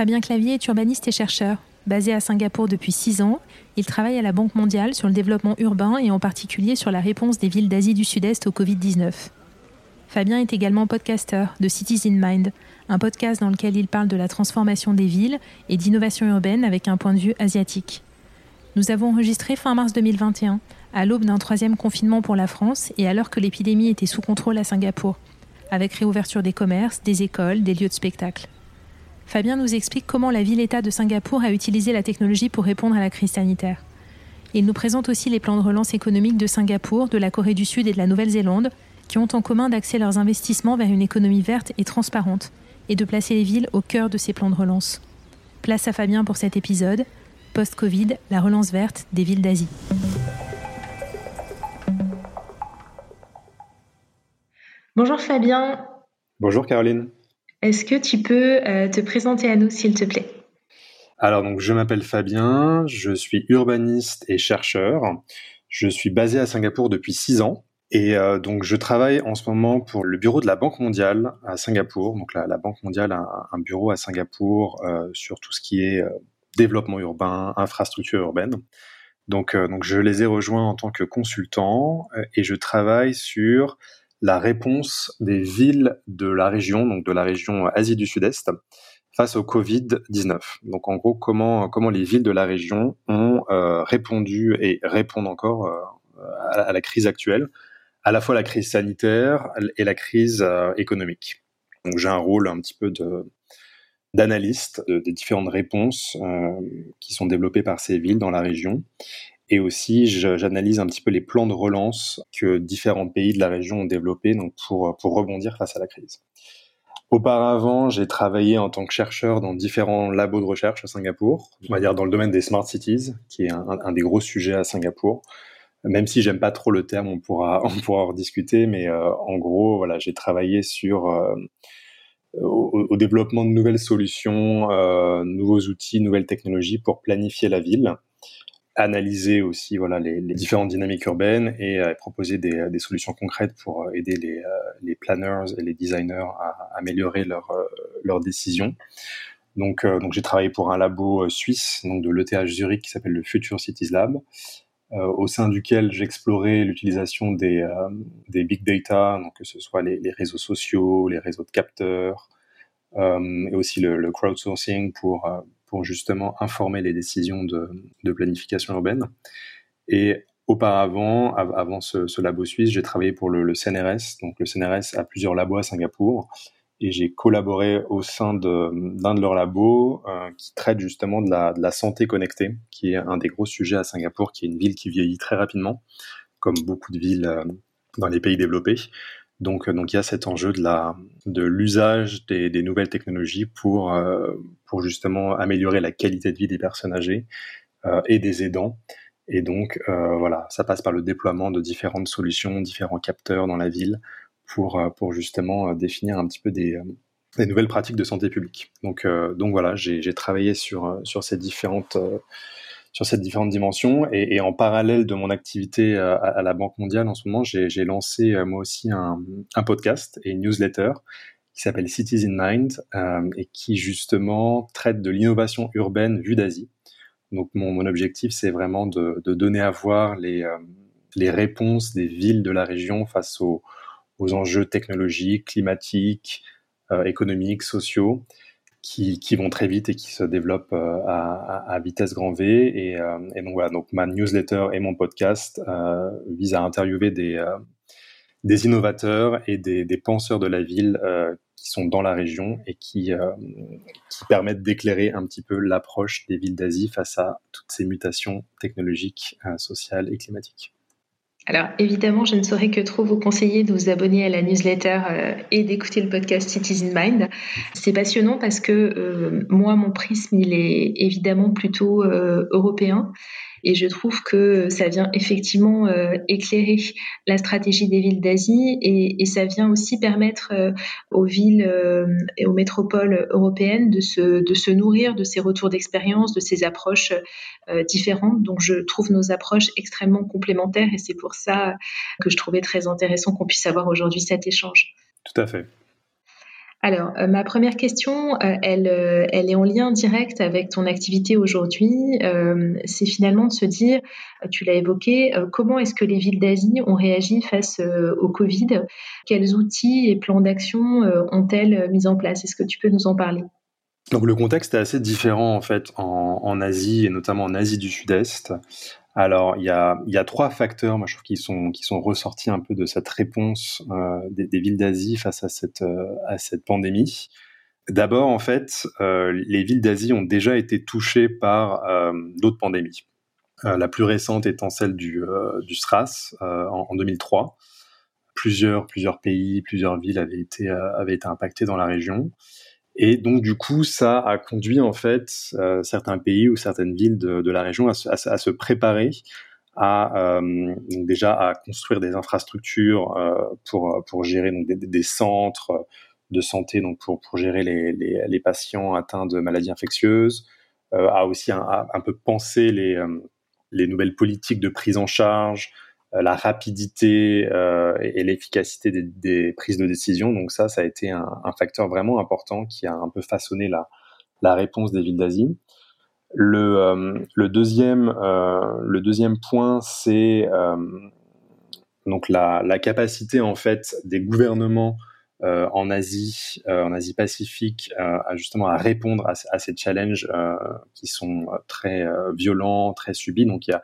Fabien Clavier est urbaniste et chercheur. Basé à Singapour depuis six ans, il travaille à la Banque mondiale sur le développement urbain et en particulier sur la réponse des villes d'Asie du Sud-Est au Covid-19. Fabien est également podcasteur de Cities in Mind, un podcast dans lequel il parle de la transformation des villes et d'innovation urbaine avec un point de vue asiatique. Nous avons enregistré fin mars 2021, à l'aube d'un troisième confinement pour la France et alors que l'épidémie était sous contrôle à Singapour, avec réouverture des commerces, des écoles, des lieux de spectacle. Fabien nous explique comment la ville-État de Singapour a utilisé la technologie pour répondre à la crise sanitaire. Il nous présente aussi les plans de relance économique de Singapour, de la Corée du Sud et de la Nouvelle-Zélande, qui ont en commun d'axer leurs investissements vers une économie verte et transparente, et de placer les villes au cœur de ces plans de relance. Place à Fabien pour cet épisode, Post-Covid, la relance verte des villes d'Asie. Bonjour Fabien. Bonjour Caroline. Est-ce que tu peux euh, te présenter à nous, s'il te plaît? Alors, donc, je m'appelle Fabien, je suis urbaniste et chercheur. Je suis basé à Singapour depuis six ans. Et euh, donc, je travaille en ce moment pour le bureau de la Banque mondiale à Singapour. Donc, la, Banque mondiale a un, bureau à Singapour euh, sur tout ce qui est développement urbain, infrastructure urbaine. Donc, donc, je les ai rejoints en tant que consultant et je travaille sur la réponse des villes de la région, donc de la région Asie du Sud-Est, face au Covid-19. Donc en gros, comment, comment les villes de la région ont euh, répondu et répondent encore euh, à, la crise actuelle, à la fois la crise sanitaire et la crise euh, économique. Donc j'ai un rôle un petit peu de d'analyste des différentes réponses qui sont développées par ces villes dans la région et aussi, j'analyse un petit peu les plans de relance que différents pays de la région ont développés donc pour, pour rebondir face à la crise. Auparavant, j'ai travaillé en tant que chercheur dans différents labos de recherche à Singapour, on va dire dans le domaine des smart cities, qui est un, des gros sujets à Singapour. Même si j'aime pas trop le terme, on pourra on pourra en rediscuter, mais euh, en gros, voilà, j'ai travaillé sur euh, au, au, développement de nouvelles solutions, euh, nouveaux outils, nouvelles technologies pour planifier la ville analyser aussi voilà les, les différentes dynamiques urbaines et euh, proposer des, des, solutions concrètes pour euh, aider les, euh, les planners et les designers à, améliorer leurs leurs décisions. Donc, donc j'ai travaillé pour un labo suisse donc de l'ETH Zurich qui s'appelle le Future Cities Lab, au sein duquel j'explorais l'utilisation des, des big data, donc que ce soit les, les réseaux sociaux, les réseaux de capteurs, et aussi le, le crowdsourcing pour pour justement informer les décisions de, planification urbaine. Et auparavant, avant ce, labo suisse, j'ai travaillé pour le, CNRS. Donc le CNRS a plusieurs labos à Singapour et j'ai collaboré au sein d'un de, leurs labos euh, qui traite justement de la, santé connectée, qui est un des gros sujets à Singapour, qui est une ville qui vieillit très rapidement, comme beaucoup de villes euh, dans les pays développés. Donc, euh, donc il y a cet enjeu de la de l'usage des, des, nouvelles technologies pour euh, pour justement améliorer la qualité de vie des personnes âgées euh, et des aidants. Et donc euh, voilà, ça passe par le déploiement de différentes solutions, différents capteurs dans la ville pour euh, pour justement définir un petit peu des des nouvelles pratiques de santé publique. Donc donc voilà, j'ai travaillé sur sur ces différentes sur cette différentes dimensions. Et, en parallèle de mon activité euh, à, la Banque mondiale, en ce moment, j'ai lancé euh, moi aussi un, podcast et une newsletter qui s'appelle Cities in Mind euh, et qui justement traite de l'innovation urbaine vue d'Asie. Donc mon, objectif, c'est vraiment de, donner à voir les, réponses des villes de la région face aux enjeux technologiques, climatiques, économiques, sociaux, qui, vont très vite et qui se développent euh, à, vitesse grand V. Et, euh, et, donc voilà, donc ma newsletter et mon podcast euh, visent à interviewer des, des innovateurs et des, des, penseurs de la ville qui sont dans la région et qui, qui permettent d'éclairer un petit peu l'approche des villes d'Asie face à toutes ces mutations technologiques, sociales et climatiques. Alors évidemment, je ne saurais que trop vous conseiller de vous abonner à la newsletter euh, et d'écouter le podcast Citizen Mind. C'est passionnant parce que euh, moi, mon prisme, il est évidemment plutôt euh, européen. Et je trouve que ça vient effectivement euh, éclairer la stratégie des villes d'Asie et, ça vient aussi permettre euh, aux villes euh, et aux métropoles européennes de se, de se nourrir de ces retours d'expérience, de ces approches différentes. Donc je trouve nos approches extrêmement complémentaires et c'est pour ça que je trouvais très intéressant qu'on puisse avoir aujourd'hui cet échange. Tout à fait. Alors, euh, ma première question, euh, elle, euh, elle est en lien direct avec ton activité aujourd'hui. c'est finalement de se dire, tu l'as évoqué, comment est-ce que les villes d'Asie ont réagi face au Covid? Quels outils et plans d'action ont-elles mis en place? Est-ce que tu peux nous en parler? Donc le contexte est assez différent en fait en, Asie et notamment en Asie du Sud-Est. Alors, il y a, trois facteurs, moi je trouve, qui sont, qui sont ressortis un peu de cette réponse euh, des, villes d'Asie face à cette, euh, à cette pandémie. D'abord, en fait, euh, les villes d'Asie ont déjà été touchées par d'autres pandémies. La plus récente étant celle du, du SRAS en, en, 2003. Plusieurs, plusieurs pays, plusieurs villes avaient été, avaient été impactées dans la région. Et donc du coup, ça a conduit en fait euh, certains pays ou certaines villes de, la région à, se préparer à euh, déjà à construire des infrastructures euh, pour gérer des, centres de santé donc pour gérer les, patients atteints de maladies infectieuses, à aussi un, à un peu penser les les nouvelles politiques de prise en charge, la rapidité euh, et, l'efficacité des, des, prises de décision. Donc ça, ça a été un, un, facteur vraiment important qui a un peu façonné la, la réponse des villes d'Asie. Le, euh, le, deuxième, euh, le deuxième point, c'est euh, donc la, la, capacité en fait des gouvernements euh, en Asie, en Asie Pacifique, à justement à répondre à, à ces challenges qui sont très violents, très subis. Donc il y a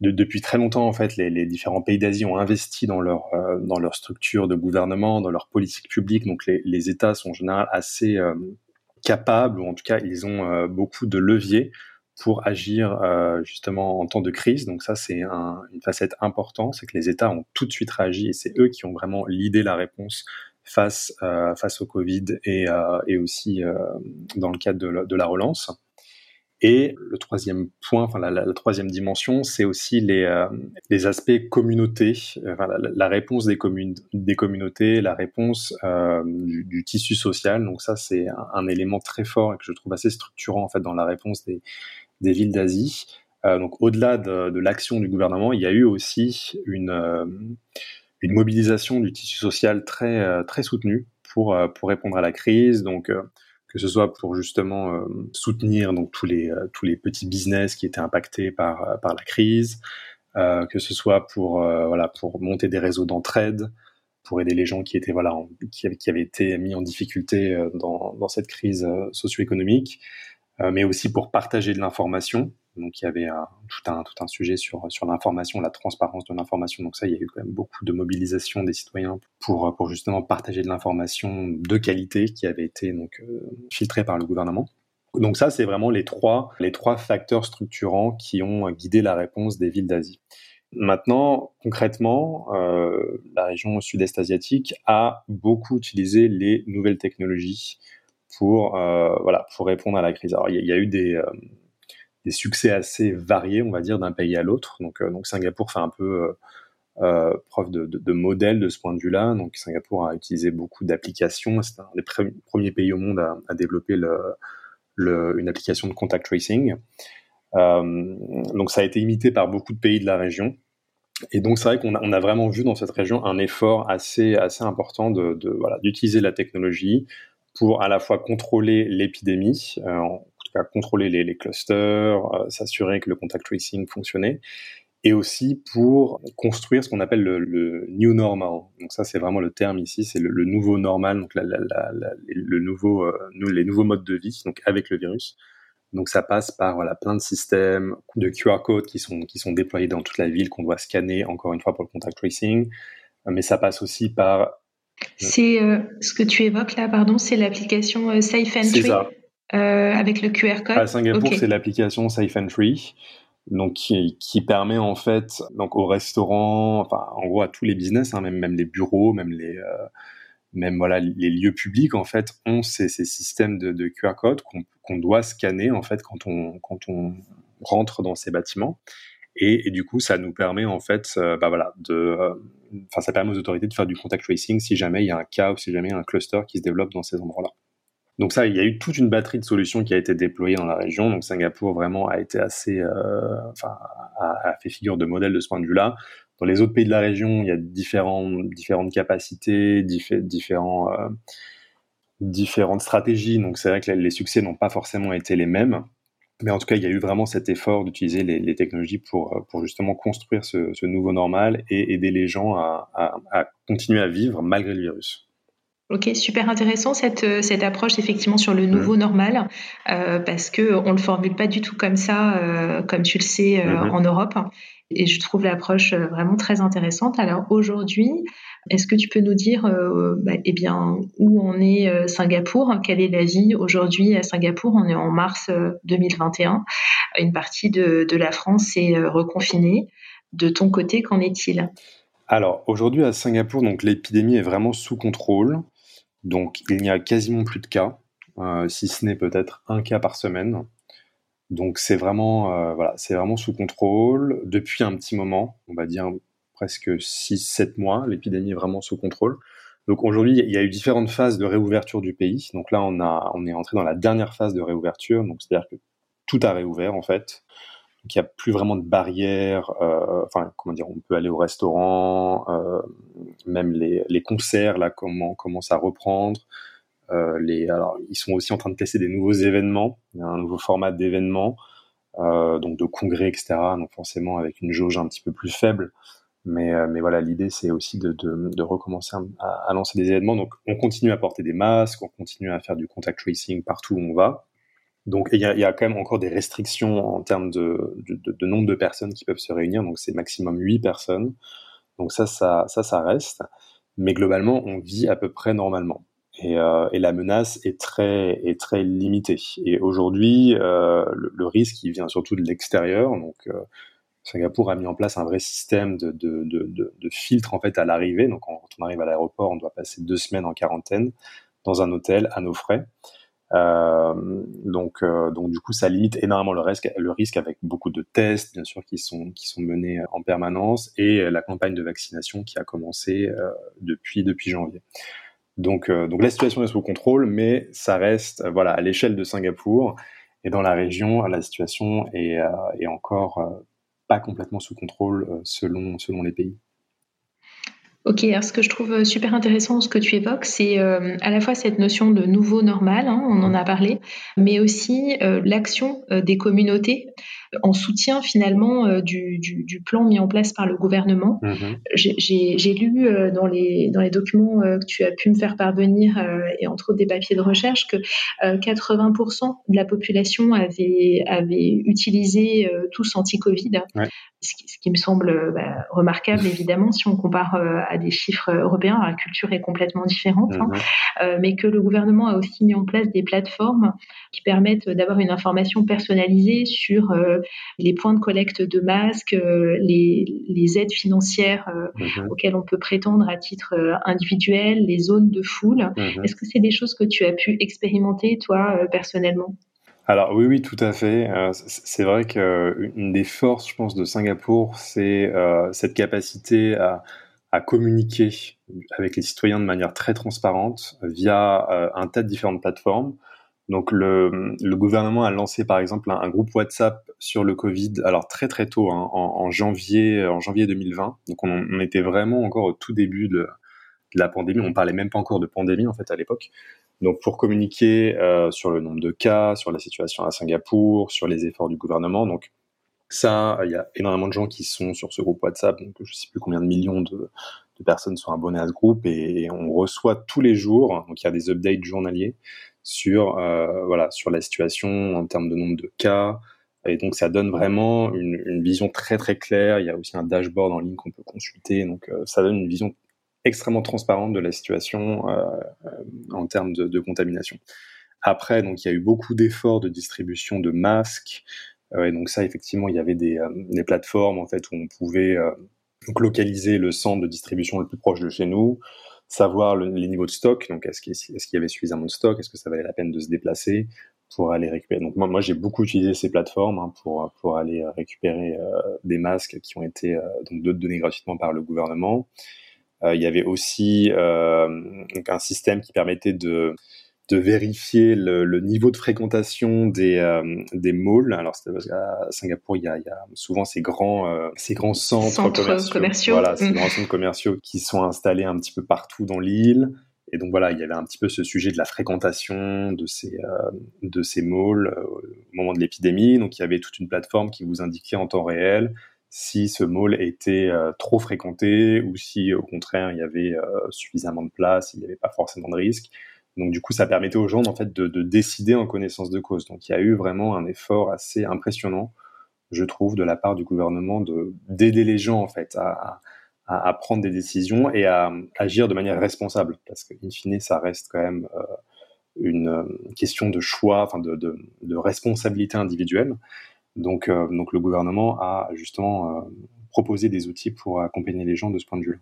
de, depuis très longtemps, en fait, les, différents pays d'Asie ont investi dans leur euh, dans leur structure de gouvernement, dans leur politique publique. Donc, les, États sont en général assez euh, capables, ou en tout cas, ils ont euh, beaucoup de leviers pour agir justement en temps de crise. Donc ça, c'est un, une facette importante, c'est que les États ont tout de suite réagi et c'est eux qui ont vraiment l'idée la réponse face au Covid et, aussi dans le cadre de la relance. Et le troisième point, enfin la, troisième dimension, c'est aussi les, euh, les aspects communautés, enfin, la, réponse des, communes, des communautés, la réponse euh, du, tissu social. Donc ça, c'est un, un, élément très fort et que je trouve assez structurant en fait dans la réponse des, des villes d'Asie. Euh, donc au-delà de, de l'action du gouvernement, il y a eu aussi une, euh, une mobilisation du tissu social très euh, très soutenue pour pour répondre à la crise. Donc que ce soit pour justement euh, soutenir donc tous les euh, tous les petits business qui étaient impactés par euh, par la crise, euh, que ce soit pour voilà pour monter des réseaux d'entraide, pour aider les gens qui étaient voilà qui, qui, avaient été mis en difficulté dans dans cette crise socio-économique, mais aussi pour partager de l'information donc il y avait un, tout un sujet sur l'information, la transparence de l'information. Donc ça, il y a eu quand même beaucoup de mobilisation des citoyens pour justement partager de l'information de qualité qui avait été euh, filtrée par le gouvernement. Donc ça, c'est vraiment les trois facteurs structurants qui ont guidé la réponse des villes d'Asie. Maintenant, concrètement, euh, la région sud-est asiatique a beaucoup utilisé les nouvelles technologies pour euh, répondre à la crise. Alors il y, a, eu des euh, des succès assez variés, on va dire, d'un pays à l'autre. Donc, euh, donc Singapour fait un peu euh, euh, preuve de, de, de, modèle de ce point de vue-là. Donc Singapour a utilisé beaucoup d'applications. C'est un des premiers pays au monde à, à développer le, le, une application de contact tracing. Euh, donc ça a été imité par beaucoup de pays de la région. Et donc c'est vrai qu'on a, on a vraiment vu dans cette région un effort assez assez important de, de voilà d'utiliser la technologie pour à la fois contrôler l'épidémie, euh, cas contrôler les, les clusters, euh, s'assurer que le contact tracing fonctionnait, et aussi pour construire ce qu'on appelle le, le, new normal. Donc ça, c'est vraiment le terme ici, c'est le, le, nouveau normal, donc la, la, la, le nouveau, euh, les nouveaux modes de vie, donc avec le virus. Donc ça passe par voilà plein de systèmes de QR codes qui sont qui sont déployés dans toute la ville qu'on doit scanner encore une fois pour le contact tracing, mais ça passe aussi par c'est euh, ce que tu évoques là, pardon, c'est l'application euh, Safe Entry. C'est ça. Euh, avec le QR code À Singapour, okay. c'est l'application Safe Entry. donc qui, qui, permet en fait donc aux restaurants, enfin en gros à tous les business, hein, même même les bureaux, même les euh, même voilà les lieux publics en fait ont ces, ces systèmes de, de QR code qu'on doit scanner en fait quand on quand on rentre dans ces bâtiments et, et du coup ça nous permet en fait euh, bah voilà de euh, ça permet aux autorités de faire du contact tracing si jamais il y a un cas ou si jamais il y a un cluster qui se développe dans ces endroits là. Donc ça, il y a eu toute une batterie de solutions qui a été déployée dans la région. Donc Singapour vraiment a été assez, euh, enfin, a, fait figure de modèle de ce point de vue-là. Dans les autres pays de la région, il y a différentes capacités, euh, différentes stratégies. Donc c'est vrai que les succès n'ont pas forcément été les mêmes. Mais en tout cas, il y a eu vraiment cet effort d'utiliser les, technologies pour, pour justement construire ce, nouveau normal et aider les gens à continuer à vivre malgré le virus. Ok, super intéressant cette, euh, cette approche effectivement sur le nouveau mmh. normal, euh, parce que on le formule pas du tout comme ça, euh, comme tu le sais, mmh. en Europe. Et je trouve l'approche vraiment très intéressante. Alors aujourd'hui, est-ce que tu peux nous dire, bah, eh bien, où on est Singapour? Quelle est la vie aujourd'hui à Singapour? On est en mars 2021. Une partie de, de la France est reconfinée. De ton côté, qu'en est-il? Alors aujourd'hui à Singapour, donc l'épidémie est vraiment sous contrôle. Donc il n'y a quasiment plus de cas, euh, si ce n'est peut-être un cas par semaine. Donc c'est vraiment, euh, voilà, c'est vraiment sous contrôle depuis un petit moment, on va dire presque 6-7 mois, l'épidémie est vraiment sous contrôle. Donc aujourd'hui, il y a eu différentes phases de réouverture du pays. Donc là, on, a, on est entré dans la dernière phase de réouverture, donc c'est-à-dire que tout a réouvert en fait. Donc il n'y a plus vraiment de barrières. Euh, enfin, comment dire, on peut aller au restaurant, euh, même les, concerts là comment commencent à reprendre. Euh, les, alors, ils sont aussi en train de tester des nouveaux événements, un nouveau format d'événements, euh, donc de congrès, etc. Donc forcément avec une jauge un petit peu plus faible. Mais, mais voilà, l'idée c'est aussi de, recommencer à, lancer des événements. Donc on continue à porter des masques, on continue à faire du contact tracing partout où on va. Donc il y y a, quand même encore des restrictions en termes de, de, de, nombre de personnes qui peuvent se réunir. Donc c'est maximum 8 personnes. Donc ça, ça, ça, ça reste. Mais globalement, on vit à peu près normalement. Et, euh, et la menace est très, est très limitée. Et aujourd'hui, euh, le, le, risque, il vient surtout de l'extérieur. Donc euh, Singapour a mis en place un vrai système de, de, de, de filtre en fait à l'arrivée. Donc quand on arrive à l'aéroport, on doit passer deux semaines en quarantaine dans un hôtel à nos frais. Euh, donc, euh, donc du coup, ça limite énormément le risque, le risque avec beaucoup de tests, bien sûr, qui sont qui sont menés en permanence et la campagne de vaccination qui a commencé euh, depuis depuis janvier. Donc, donc la situation est sous contrôle, mais ça reste, voilà, à l'échelle de Singapour et dans la région, la situation est, est encore pas complètement sous contrôle selon selon les pays. Ok, alors ce que je trouve super intéressant, ce que tu évoques, c'est euh, à la fois cette notion de nouveau normal, hein, on en a parlé, mais aussi euh, l'action euh, des communautés en soutien finalement euh, du, du, du, plan mis en place par le gouvernement. Mmh j'ai lu dans, les, dans les documents que tu as pu me faire parvenir, et entre autres des papiers de recherche, que 80% de la population avait, avait utilisé tous anti-Covid. Ouais ce qui, me semble euh, bah, remarquable évidemment si on compare euh, à des chiffres européens, la culture est complètement différente, hein. mhm. euh, mais que le gouvernement a aussi mis en place des plateformes qui permettent d'avoir une information personnalisée sur les points de collecte de masques, les, les, aides financières mhm. auxquelles on peut prétendre à titre individuel, les zones de foule. Mhm. Est-ce que c'est des choses que tu as pu expérimenter toi personnellement? Alors oui, oui, tout à fait. Euh, c'est vrai qu'une des forces, je pense, de Singapour, c'est euh, cette capacité à, à, communiquer avec les citoyens de manière très transparente via euh, un tas de différentes plateformes. Donc le, gouvernement a lancé par exemple un, groupe WhatsApp sur le Covid, alors très très tôt, hein, en, janvier, en janvier 2020. Donc on, était vraiment encore au tout début de, la pandémie. On parlait même pas encore de pandémie en fait à l'époque. Donc pour communiquer euh, sur le nombre de cas, sur la situation à Singapour, sur les efforts du gouvernement. Donc ça, il y a énormément de gens qui sont sur ce groupe WhatsApp. Donc je sais plus combien de millions de, de personnes sont abonnées à ce groupe et, on reçoit tous les jours. Donc il y a des updates journaliers sur euh, voilà sur la situation en termes de nombre de cas. Et donc ça donne vraiment une, vision très très claire. Il y a aussi un dashboard en ligne qu'on peut consulter. Donc euh, ça donne une vision extrêmement transparente de la situation euh, en termes de, de, contamination. Après, donc il y a eu beaucoup d'efforts de distribution de masques, et donc ça, effectivement, il y avait des, des, plateformes en fait où on pouvait localiser le centre de distribution le plus proche de chez nous, savoir les niveaux de stock. Donc, est-ce qu'il y avait suffisamment de stock Est-ce que ça valait la peine de se déplacer pour aller récupérer Donc, moi, moi j'ai beaucoup utilisé ces plateformes hein, pour pour aller récupérer des masques qui ont été donc donnés gratuitement par le gouvernement. Euh, il y avait aussi euh, un système qui permettait de de vérifier le, le, niveau de fréquentation des euh, des malls. Alors à Singapour, il y a, il y a souvent ces grands euh, ces grands centres, commerciaux, voilà, ces mm. grands centres commerciaux qui sont installés un petit peu partout dans l'île. Et donc voilà, il y avait un petit peu ce sujet de la fréquentation de ces euh, de ces malls au moment de l'épidémie. Donc il y avait toute une plateforme qui vous indiquait en temps réel si ce mall était euh, trop fréquenté ou si au contraire il y avait euh, suffisamment de place, il n'y avait pas forcément de risque. Donc du coup, ça permettait aux gens en fait de, de, décider en connaissance de cause. Donc il y a eu vraiment un effort assez impressionnant, je trouve, de la part du gouvernement de d'aider les gens en fait à, prendre des décisions et à, agir de manière responsable, parce que in fine, ça reste quand même euh, une question de choix, enfin de, responsabilité individuelle. Donc, euh, donc le gouvernement a justement euh, proposé des outils pour accompagner les gens de ce point de vue-là.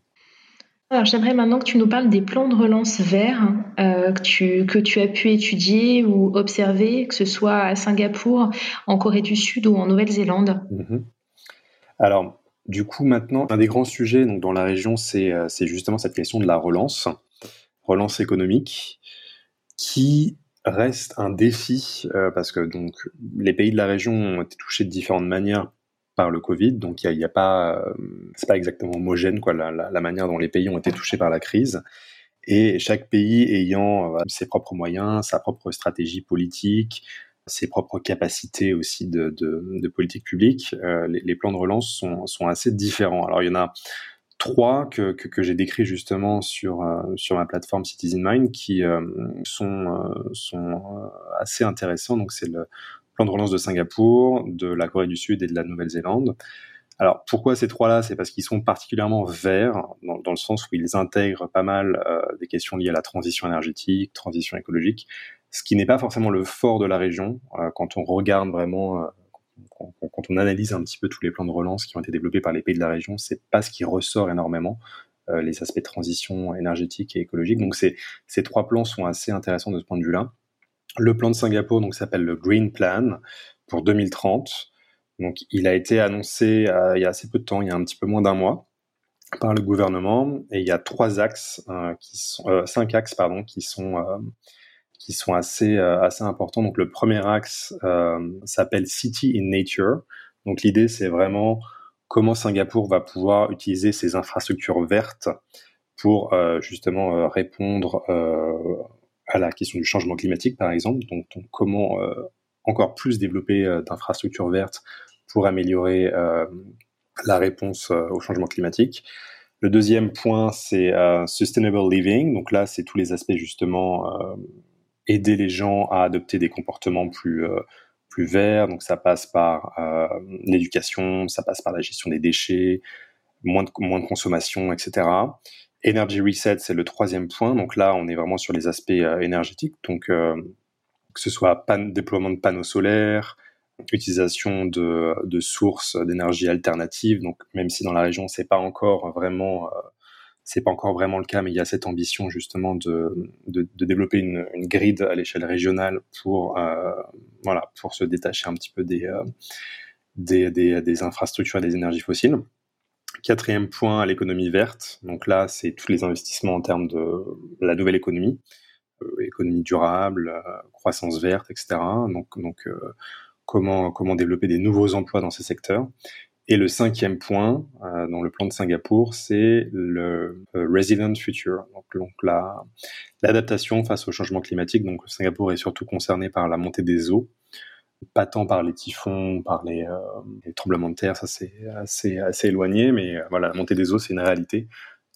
Alors, j'aimerais maintenant que tu nous parles des plans de relance verts euh, que, tu, as pu étudier ou observer, que ce soit à Singapour, en Corée du Sud ou en Nouvelle-Zélande. Mhm. Alors, du coup, maintenant, un des grands sujets donc, dans la région, c'est justement cette question de la relance, relance économique, qui reste un défi euh, parce que donc les pays de la région ont été touchés de différentes manières par le Covid, donc il y a, pas, euh, c'est pas exactement homogène quoi la, manière dont les pays ont été touchés par la crise. Et chaque pays ayant euh, ses propres moyens, sa propre stratégie politique, ses propres capacités aussi de, politique publique, les, les, plans de relance sont, assez différents. Alors il y en a trois que, j'ai décrits justement sur, euh, sur ma plateforme Citizen Mind qui euh, sont, euh, sont assez intéressants. Donc c'est le plan de relance de Singapour, de la Corée du Sud et de la Nouvelle-Zélande. Alors pourquoi ces trois-là? C'est parce qu'ils sont particulièrement verts dans, le sens où ils intègrent pas mal des questions liées à la transition énergétique, transition écologique, ce qui n'est pas forcément le fort de la région quand on regarde vraiment quand, on analyse un petit peu tous les plans de relance qui ont été développés par les pays de la région, c'est pas ce qui ressort énormément. Euh, les aspects de transition énergétique et écologique. Donc ces trois plans sont assez intéressants de ce point de vue-là. Le plan de Singapour donc s'appelle le Green Plan pour 2030. Donc il a été annoncé euh, il y a assez peu de temps, il y a un petit peu moins d'un mois par le gouvernement et il y a trois axes euh, euh, cinq axes pardon qui sont assez assez importants. Donc le premier axe s'appelle City in Nature. Donc l'idée c'est vraiment comment Singapour va pouvoir utiliser ses infrastructures vertes pour justement répondre à la question du changement climatique par exemple. Donc, donc comment encore plus développer d'infrastructures vertes pour améliorer la réponse au changement climatique. Le deuxième point, c'est sustainable living. Donc là, c'est tous les aspects justement aider les gens à adopter des comportements plus euh, plus verts. Donc ça passe par euh, l'éducation, ça passe par la gestion des déchets, moins de moins de consommation, etc. Energy reset, c'est le troisième point. Donc là, on est vraiment sur les aspects euh, énergétiques. Donc que ce soit déploiement de panneaux solaires, utilisation de, sources d'énergie alternatives. Donc même si dans la région c'est pas encore vraiment c'est pas encore vraiment le cas, mais il y a cette ambition justement de, développer une, une grid à l'échelle régionale pour euh, voilà pour se détacher un petit peu euh, des, des, infrastructures et des énergies fossiles. Quatrième point, l'économie verte. Donc là, c'est tous les investissements en termes de la nouvelle économie, euh, économie durable, euh, croissance verte, etc. Donc, euh, comment développer des nouveaux emplois dans ces secteurs. Et le cinquième point dans le plan de Singapour, c'est le resilient future, donc, donc la l'adaptation face au changement climatique. Donc Singapour est surtout concerné par la montée des eaux, pas tant par les typhons, par les, euh, les tremblements de terre, ça c'est assez assez éloigné, mais euh, voilà, la montée des eaux c'est une réalité.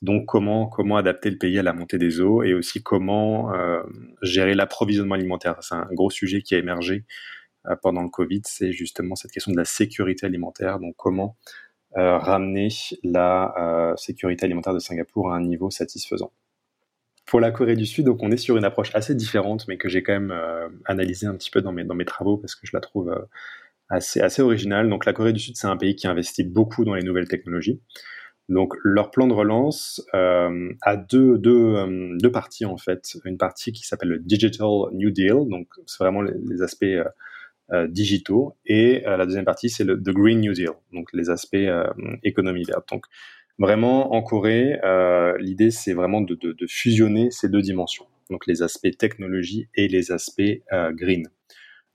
Donc comment comment adapter le pays à la montée des eaux et aussi comment euh, gérer l'approvisionnement alimentaire? C'est un gros sujet qui a émergé euh, pendant le Covid, c'est justement cette question de la sécurité alimentaire. Donc comment euh, ramener la sécurité alimentaire de Singapour à un niveau satisfaisant? Pour la Corée du Sud, donc on est sur une approche assez différente, mais que j'ai quand même analysé un petit peu dans mes, dans mes travaux parce que je la trouve assez, assez original. Donc la Corée du Sud, c'est un pays qui investit beaucoup dans les nouvelles technologies. Donc leur plan de relance euh, a deux, deux, euh, deux, parties en fait. Une partie qui s'appelle le Digital New Deal, donc c'est vraiment les, aspects euh, euh, digitaux, et la deuxième partie c'est le The Green New Deal, donc les aspects économie verte. Donc vraiment en Corée, l'idée c'est vraiment de, fusionner ces deux dimensions, donc les aspects technologie et les aspects green.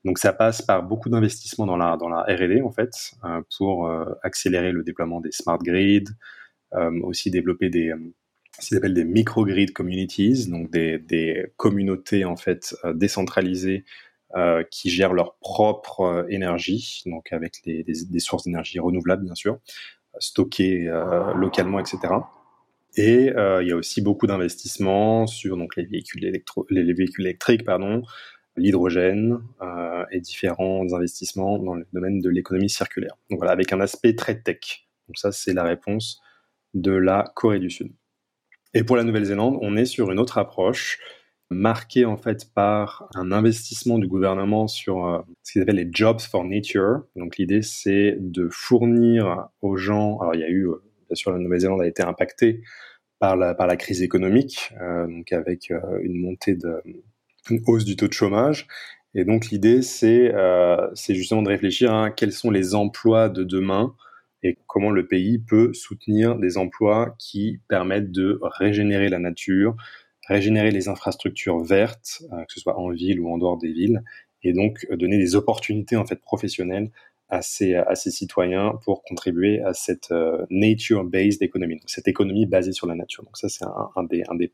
Donc ça passe par beaucoup d'investissements dans la, dans la R&D en fait euh, pour euh, accélérer le déploiement des smart grids, euh, aussi développer des ce qu'ils appellent des microgrid communities, donc des, des communautés en fait décentralisées qui gèrent leur propre énergie, donc avec les, des, sources d'énergie renouvelables bien sûr, stockées localement, etc. Et il y a aussi beaucoup d'investissements sur donc les véhicules électro les véhicules électriques pardon, l'hydrogène euh, et différents investissements dans le domaine de l'économie circulaire. Donc voilà, avec un aspect très tech. Donc ça, c'est la réponse de la Corée du Sud. Et pour la Nouvelle-Zélande, on est sur une autre approche marquée en fait par un investissement du gouvernement sur euh, ce qu'ils appellent les jobs for nature. Donc l'idée c'est de fournir aux gens, alors il y a eu, euh, bien sûr la Nouvelle-Zélande a été impactée par la, par la crise économique, euh, donc avec une montée de, une hausse du taux de chômage. Et donc l'idée, c'est euh, justement de réfléchir à quels sont les emplois de demain et comment le pays peut soutenir des emplois qui permettent de régénérer la nature, régénérer les infrastructures vertes, euh, que ce soit en ville ou en dehors des villes, et donc euh, donner des opportunités en fait professionnelles à ces, à ces citoyens pour contribuer à cette euh, nature-based economy, cette économie basée sur la nature. Donc ça, c'est un, des, un des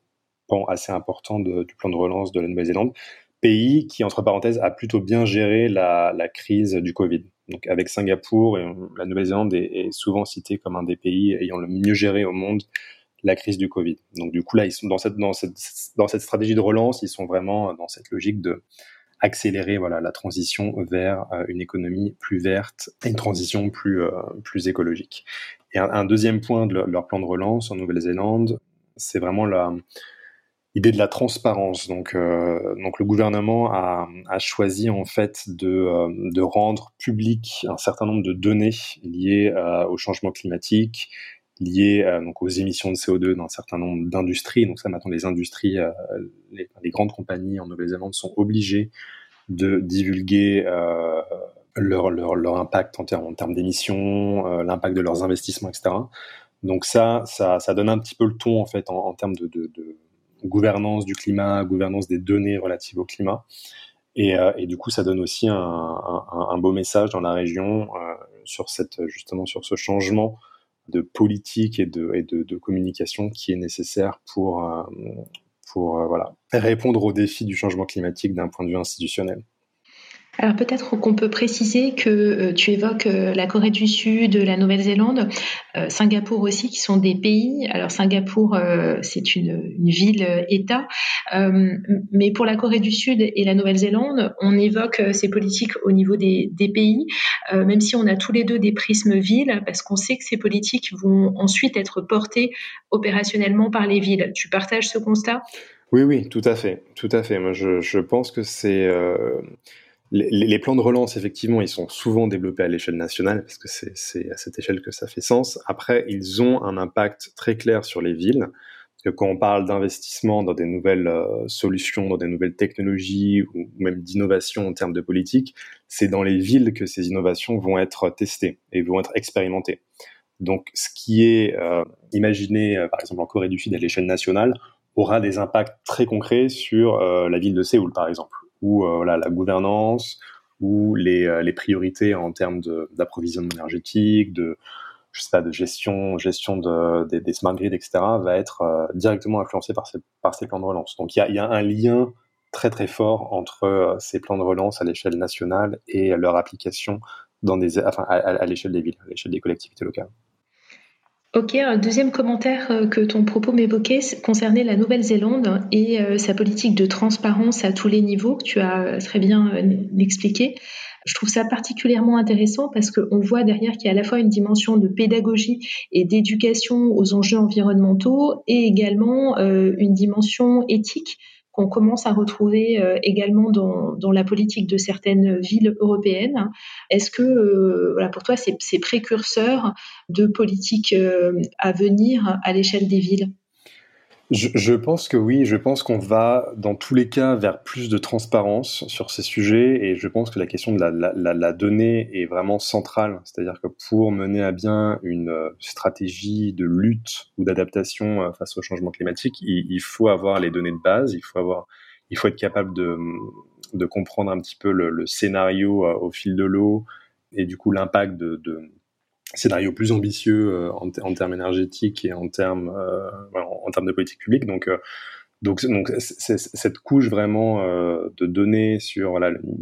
assez important du plan de relance de la Nouvelle-Zélande, pays qui, entre parenthèses, a plutôt bien géré la, crise du Covid. Donc avec Singapour, la Nouvelle-Zélande est, souvent citée comme un des pays ayant le mieux géré au monde la crise du Covid. Donc du coup là, ils sont dans cette, dans cette, dans cette stratégie de relance, ils sont vraiment dans cette logique de accélérer voilà la transition vers euh, une économie plus verte une transition plus euh, plus écologique. Et un, deuxième point de leur, plan de relance en Nouvelle-Zélande, c'est vraiment la idée de la transparence. Donc, euh, donc le gouvernement a, choisi en fait de, de, rendre public un certain nombre de données liées au changement climatique, liées euh, donc aux émissions de CO2 d'un certain nombre d'industries. Donc ça, maintenant, les industries, les, les, grandes compagnies en Nouvelle-Zélande sont obligées de divulguer leur, leur, leur, impact en termes, en termes d'émissions, l'impact de leurs investissements, etc. Donc ça, ça, ça, donne un petit peu le ton en fait en, en termes de, de, de gouvernance du climat, gouvernance des données relatives au climat. Et, euh, et du coup, ça donne aussi un, un, un, beau message dans la région euh, sur cette justement sur ce changement de politique et de, et de, communication qui est nécessaire pour euh, pour euh, voilà répondre aux défis du changement climatique d'un point de vue institutionnel. Alors peut-être qu'on peut préciser que euh, tu évoques euh, la Corée du Sud, la Nouvelle-Zélande, euh, Singapour aussi, qui sont des pays. Alors Singapour, c'est une, ville-État, mais pour la Corée du Sud et la Nouvelle-Zélande, on évoque ces politiques au niveau des, pays, même si on a tous les deux des prismes villes, parce qu'on sait que ces politiques vont ensuite être portées opérationnellement par les villes. Tu partages ce constat? Oui, oui, tout à fait, tout à fait. Moi, je pense que c'est les, plans de relance, effectivement, ils sont souvent développés à l'échelle nationale, parce que c'est à cette échelle que ça fait sens. Après, ils ont un impact très clair sur les villes. Que quand on parle d'investissement dans des nouvelles euh, solutions, dans des nouvelles technologies, ou même d'innovation en termes de politique, c'est dans les villes que ces innovations vont être testées et vont être expérimentées. Donc, ce qui est euh, imaginé, euh, par exemple, en Corée du Sud à l'échelle nationale, aura des impacts très concrets sur la ville de Séoul, par exemple ou euh, voilà, la gouvernance, ou les, euh, priorités en termes d'approvisionnement énergétique, de je sais pas, de gestion, gestion de, des, des smart grids, etc., va être euh, directement influencé par ces, plans de relance. Donc il y a, un lien très très fort entre ces plans de relance à l'échelle nationale et leur application dans des, à l'échelle des villes, à l'échelle des collectivités locales. Ok, un deuxième commentaire euh, que ton propos m'évoquait concernait la Nouvelle-Zélande et euh, sa politique de transparence à tous les niveaux, que tu as euh, très bien expliqué. Je trouve ça particulièrement intéressant parce qu'on voit derrière qu'il y a à la fois une dimension de pédagogie et d'éducation aux enjeux environnementaux et également une dimension éthique qu'on commence à retrouver également dans, la politique de certaines villes européennes. Est-ce que, voilà, pour toi, c'est précurseur de politique à venir à l'échelle des villes? Je, pense que oui, je pense qu'on va dans tous les cas vers plus de transparence sur ces sujets et je pense que la question de la, donnée est vraiment centrale. C'est-à-dire que pour mener à bien une euh, stratégie de lutte ou d'adaptation euh, face au changement climatique, il, faut avoir les données de base, il faut, avoir, il faut être capable de, de comprendre un petit peu le, scénario euh, au fil de l'eau et du coup l'impact de scénario plus ambitieux euh, en, en, termes énergétiques et en termes euh, en, termes de politique publique. Donc euh, donc, donc cette couche vraiment de données sur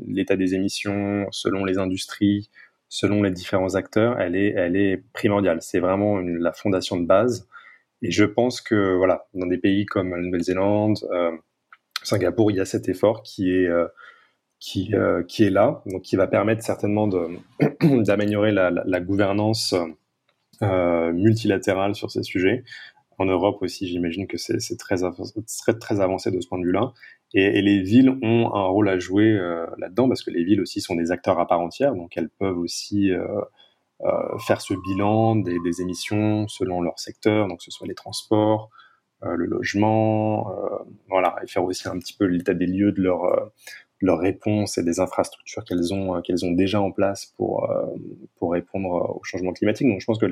l'état des émissions selon les industries, selon les différents acteurs, elle est, elle est primordiale. C'est vraiment la fondation de base. Et je pense que voilà, dans des pays comme la Nouvelle-Zélande, Singapour, il y a cet effort qui est qui, euh, qui est là, donc qui va permettre certainement d'améliorer la, gouvernance euh, multilatérale sur ces sujets. En Europe aussi, j'imagine que c'est très, très, avancé de ce point de vue-là. Et, les villes ont un rôle à jouer euh, là-dedans, parce que les villes aussi sont des acteurs à part entière, donc elles peuvent aussi faire ce bilan des, émissions selon leur secteur, donc que ce soit les transports, le logement, voilà, et faire aussi un petit peu l'état des lieux de leur leurs réponses et des infrastructures qu'elles ont euh, qu'elles ont déjà en place pour euh, pour répondre au changement climatique. Donc je pense que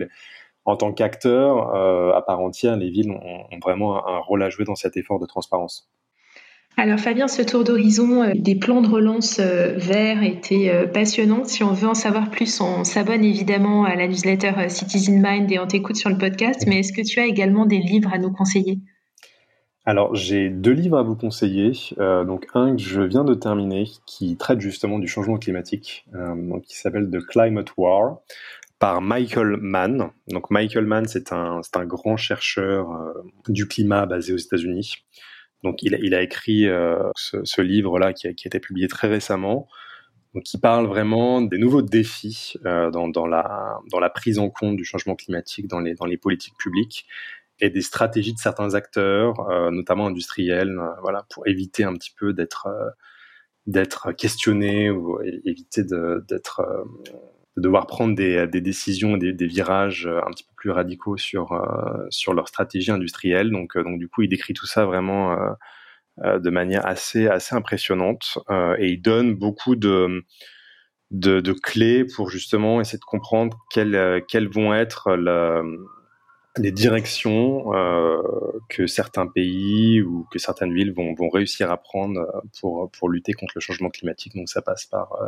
en tant qu'acteurs euh, à part entière, les villes ont, vraiment un, rôle à jouer dans cet effort de transparence. Alors Fabien, ce tour d'horizon des plans de relance verts était passionnant. Si on veut en savoir plus, on s'abonne évidemment à la newsletter Citizen Mind et on t'écoute sur le podcast. Mais est-ce que tu as également des livres à nous conseiller? Alors, j'ai deux livres à vous conseiller. Euh, donc, un que je viens de terminer qui traite justement du changement climatique, euh, donc, qui s'appelle The Climate War par Michael Mann. Donc, Michael Mann, c'est un, grand chercheur euh, du climat basé aux États-Unis. Donc, il, a écrit ce, livre-là qui a, été publié très récemment. Qui parle vraiment des nouveaux défis dans, la, prise en compte du changement climatique dans les politiques publiques et des stratégies de certains acteurs, euh, notamment industriels, euh, voilà, pour éviter un petit peu d'être euh, d'être questionné ou éviter d'être de devoir prendre des, décisions, des, des, virages un petit peu plus radicaux sur sur leur stratégie industrielle. Donc donc du coup, il décrit tout ça vraiment de manière assez assez impressionnante et il donne beaucoup de de, clés pour justement essayer de comprendre quelles quelles vont être la, les directions euh, que certains pays ou que certaines villes vont, vont réussir à prendre euh, pour, pour lutter contre le changement climatique. Donc ça passe par, euh,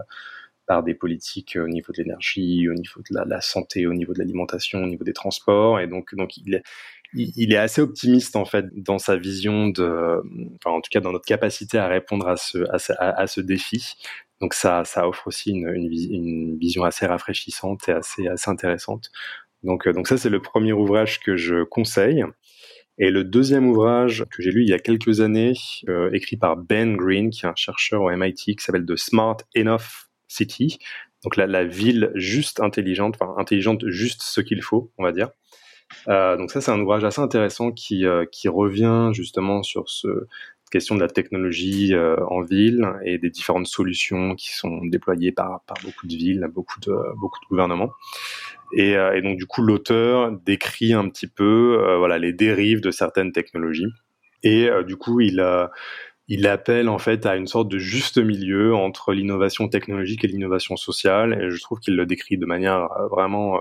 par des politiques au niveau de l'énergie, au niveau de la, la, santé, au niveau de l'alimentation, au niveau des transports. Et donc, donc il est, il est assez optimiste en fait dans sa vision de, enfin, en tout cas dans notre capacité à répondre à ce, à ce, à, ce défi. Donc ça, ça offre aussi une, une, une, vision assez rafraîchissante et assez, assez intéressante. Donc, euh, donc ça, c'est le premier ouvrage que je conseille. Et le deuxième ouvrage que j'ai lu il y a quelques années, euh, écrit par Ben Green, qui est un chercheur au MIT, qui s'appelle The Smart Enough City. Donc la, la ville juste intelligente, enfin intelligente juste ce qu'il faut, on va dire. Euh, donc ça, c'est un ouvrage assez intéressant qui, euh, qui revient justement sur ce question de la technologie euh, en ville et des différentes solutions qui sont déployées par, par beaucoup de villes, beaucoup de, beaucoup de gouvernements. Et, euh, et donc du coup, l'auteur décrit un petit peu euh, voilà les dérives de certaines technologies. Et euh, du coup, il appelle en fait à une sorte de juste milieu entre l'innovation technologique et l'innovation sociale. Et je trouve qu'il le décrit de manière vraiment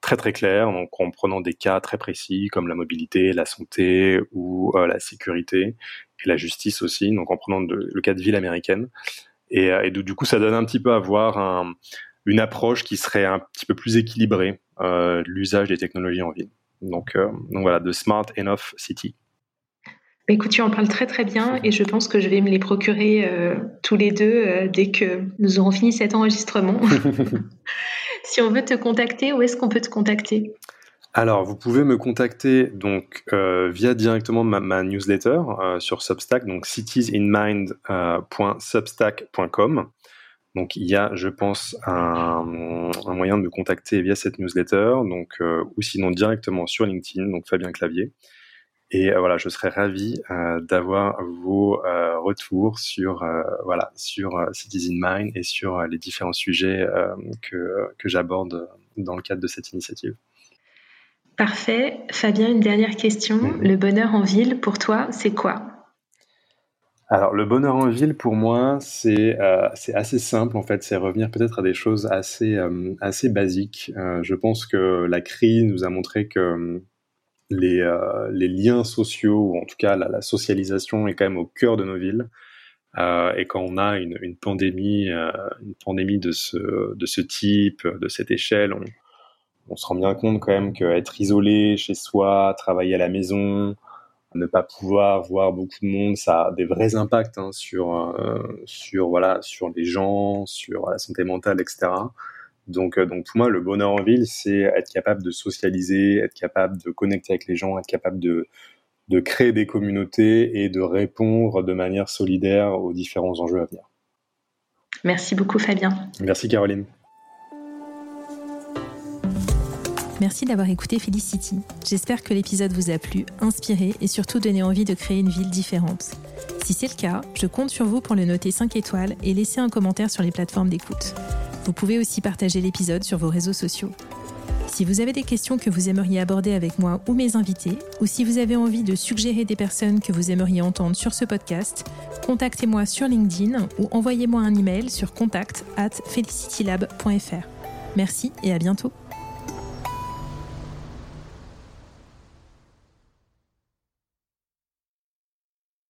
très très claire, en prenant des cas très précis comme la mobilité, la santé ou la sécurité et la justice aussi, donc en prenant le cas de ville américaine. Et du coup, ça donne un petit peu à voir un, une approche qui serait un petit peu plus équilibrée euh, de l'usage des technologies en ville. Donc, euh, donc voilà, de Smart Enough City. Bah, écoute, tu en parles très très bien et je pense que je vais me les procurer euh, tous les deux dès que nous aurons fini cet enregistrement. si on veut te contacter, où est-ce qu'on peut te contacter? Alors, vous pouvez me contacter donc via directement ma, newsletter sur Substack, donc citiesinmind.substack.com. Donc il y a, je pense, un, moyen de me contacter via cette newsletter, donc euh, ou sinon directement sur LinkedIn, donc Fabien Clavier. Et voilà, je serais ravi d'avoir vos retours sur voilà sur Citizen Mind et sur les différents sujets que que j'aborde dans le cadre de cette initiative. Parfait. Fabien, une dernière question. Mhm. Le bonheur en ville, pour toi, c'est quoi? Alors, le bonheur en ville, pour moi, c'est euh, assez simple, en fait. C'est revenir peut-être à des choses assez, euh, assez basiques. Euh, je pense que la crise nous a montré que les, les liens sociaux, ou en tout cas la, socialisation, est quand même au cœur de nos villes. et quand on a une, une pandémie, une pandémie de ce, de ce type, de cette échelle, on, on se rend bien compte quand même qu'être isolé chez soi, travailler à la maison, ne pas pouvoir voir beaucoup de monde, ça a des vrais impacts hein, sur euh, sur voilà sur les gens, sur la santé mentale, etc. Donc euh, donc pour moi le bonheur en ville c'est être capable de socialiser, être capable de connecter avec les gens, être capable de de créer des communautés et de répondre de manière solidaire aux différents enjeux à venir. Merci beaucoup Fabien. Merci Caroline. Merci d'avoir écouté Felicity. J'espère que l'épisode vous a plu, inspiré et surtout donné envie de créer une ville différente. Si c'est le cas, je compte sur vous pour le noter 5 étoiles et laisser un commentaire sur les plateformes d'écoute. Vous pouvez aussi partager l'épisode sur vos réseaux sociaux. Si vous avez des questions que vous aimeriez aborder avec moi ou mes invités, ou si vous avez envie de suggérer des personnes que vous aimeriez entendre sur ce podcast, contactez-moi sur LinkedIn ou envoyez-moi un email sur contact at felicitylab.fr. Merci et à bientôt.